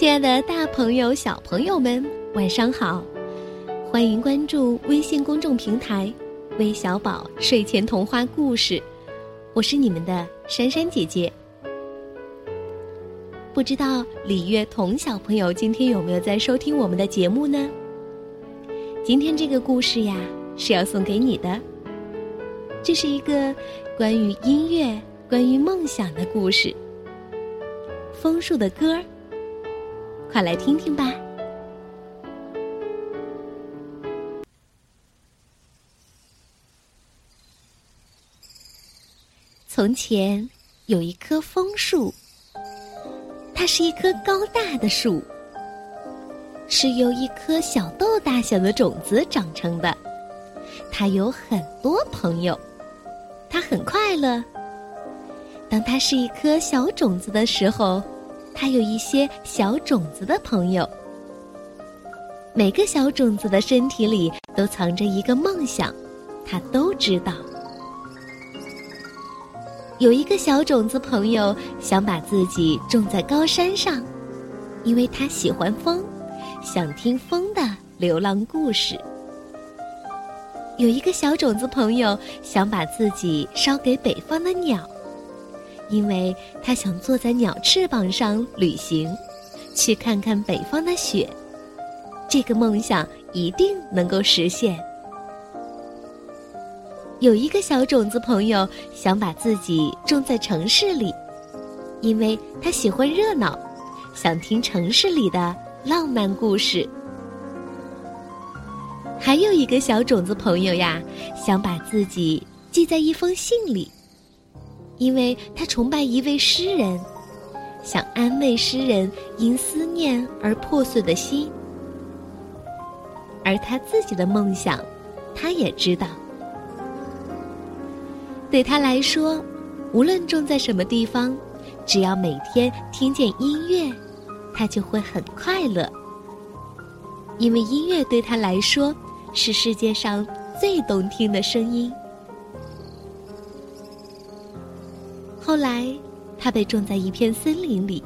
亲爱的，大朋友、小朋友们，晚上好！欢迎关注微信公众平台“微小宝睡前童话故事”，我是你们的珊珊姐姐。不知道李月彤小朋友今天有没有在收听我们的节目呢？今天这个故事呀，是要送给你的。这是一个关于音乐、关于梦想的故事。枫树的歌儿，快来听听吧。从前有一棵枫树，它是一棵高大的树，是由一颗小豆大小的种子长成的。它有很多朋友，它很快乐。当它是一颗小种子的时候，它有一些小种子的朋友。每个小种子的身体里都藏着一个梦想，它都知道。有一个小种子朋友想把自己种在高山上，因为他喜欢风，想听风的流浪故事。有一个小种子朋友想把自己烧给北方的鸟。因为他想坐在鸟翅膀上旅行，去看看北方的雪，这个梦想一定能够实现。有一个小种子朋友想把自己种在城市里，因为他喜欢热闹，想听城市里的浪漫故事。还有一个小种子朋友呀，想把自己寄在一封信里。因为他崇拜一位诗人，想安慰诗人因思念而破碎的心，而他自己的梦想，他也知道。对他来说，无论种在什么地方，只要每天听见音乐，他就会很快乐。因为音乐对他来说，是世界上最动听的声音。后来，他被种在一片森林里，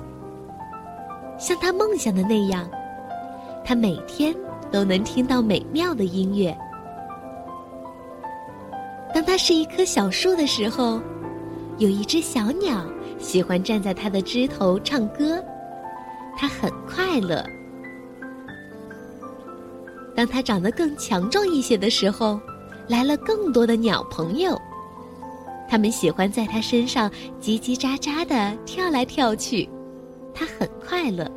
像他梦想的那样，他每天都能听到美妙的音乐。当他是一棵小树的时候，有一只小鸟喜欢站在他的枝头唱歌，他很快乐。当他长得更强壮一些的时候，来了更多的鸟朋友。他们喜欢在他身上叽叽喳喳的跳来跳去，他很快乐。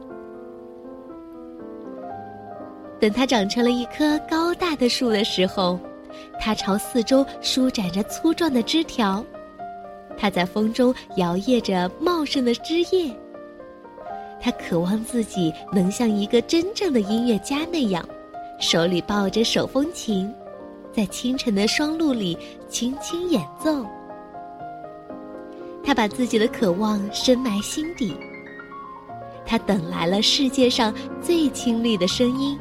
等他长成了一棵高大的树的时候，他朝四周舒展着粗壮的枝条，他在风中摇曳着茂盛的枝叶。他渴望自己能像一个真正的音乐家那样，手里抱着手风琴，在清晨的霜露里轻轻演奏。他把自己的渴望深埋心底。他等来了世界上最清丽的声音，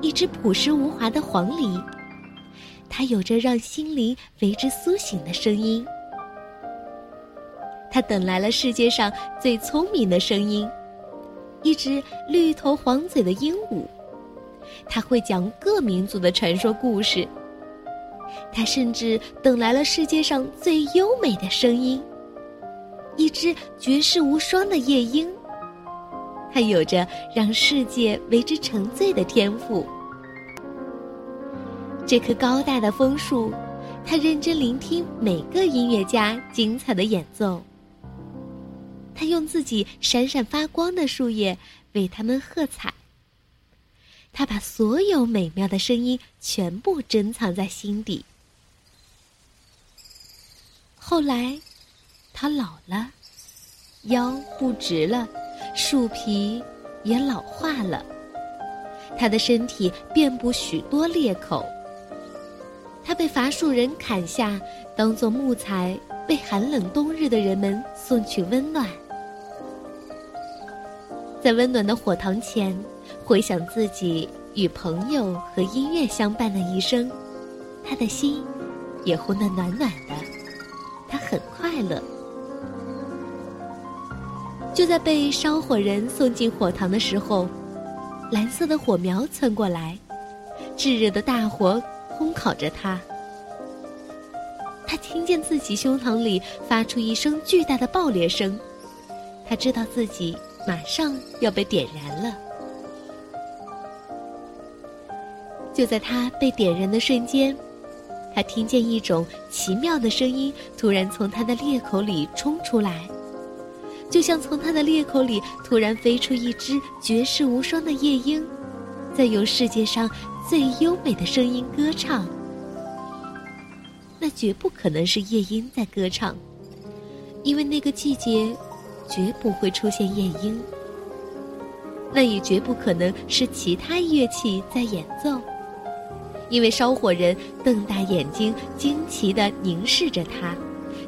一只朴实无华的黄鹂。它有着让心灵为之苏醒的声音。他等来了世界上最聪明的声音，一只绿头黄嘴的鹦鹉。它会讲各民族的传说故事。他甚至等来了世界上最优美的声音。一只绝世无双的夜莺，它有着让世界为之沉醉的天赋。这棵高大的枫树，它认真聆听每个音乐家精彩的演奏。它用自己闪闪发光的树叶为他们喝彩。它把所有美妙的声音全部珍藏在心底。后来。他老了，腰不直了，树皮也老化了。他的身体遍布许多裂口。他被伐树人砍下，当做木材，被寒冷冬日的人们送去温暖。在温暖的火塘前，回想自己与朋友和音乐相伴的一生，他的心也烘得暖暖的。他很快乐。就在被烧火人送进火塘的时候，蓝色的火苗窜过来，炙热的大火烘烤着他。他听见自己胸膛里发出一声巨大的爆裂声，他知道自己马上要被点燃了。就在他被点燃的瞬间，他听见一种奇妙的声音突然从他的裂口里冲出来。就像从他的裂口里突然飞出一只绝世无双的夜莺，在用世界上最优美的声音歌唱。那绝不可能是夜莺在歌唱，因为那个季节绝不会出现夜莺。那也绝不可能是其他乐器在演奏，因为烧火人瞪大眼睛，惊奇地凝视着他，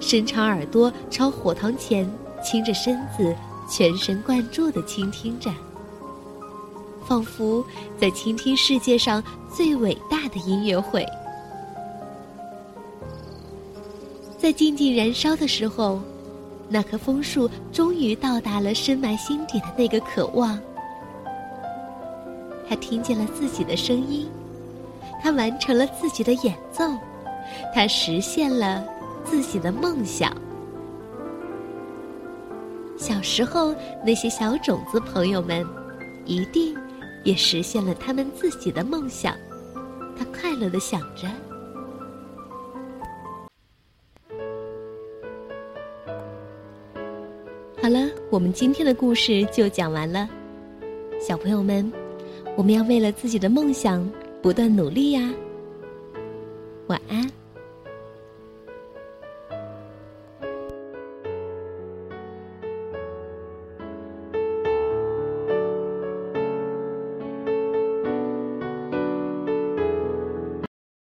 伸长耳朵朝火塘前。倾着身子，全神贯注地倾听着，仿佛在倾听世界上最伟大的音乐会。在静静燃烧的时候，那棵枫树终于到达了深埋心底的那个渴望。他听见了自己的声音，他完成了自己的演奏，他实现了自己的梦想。小时候，那些小种子朋友们，一定也实现了他们自己的梦想。他快乐的想着。好了，我们今天的故事就讲完了。小朋友们，我们要为了自己的梦想不断努力呀。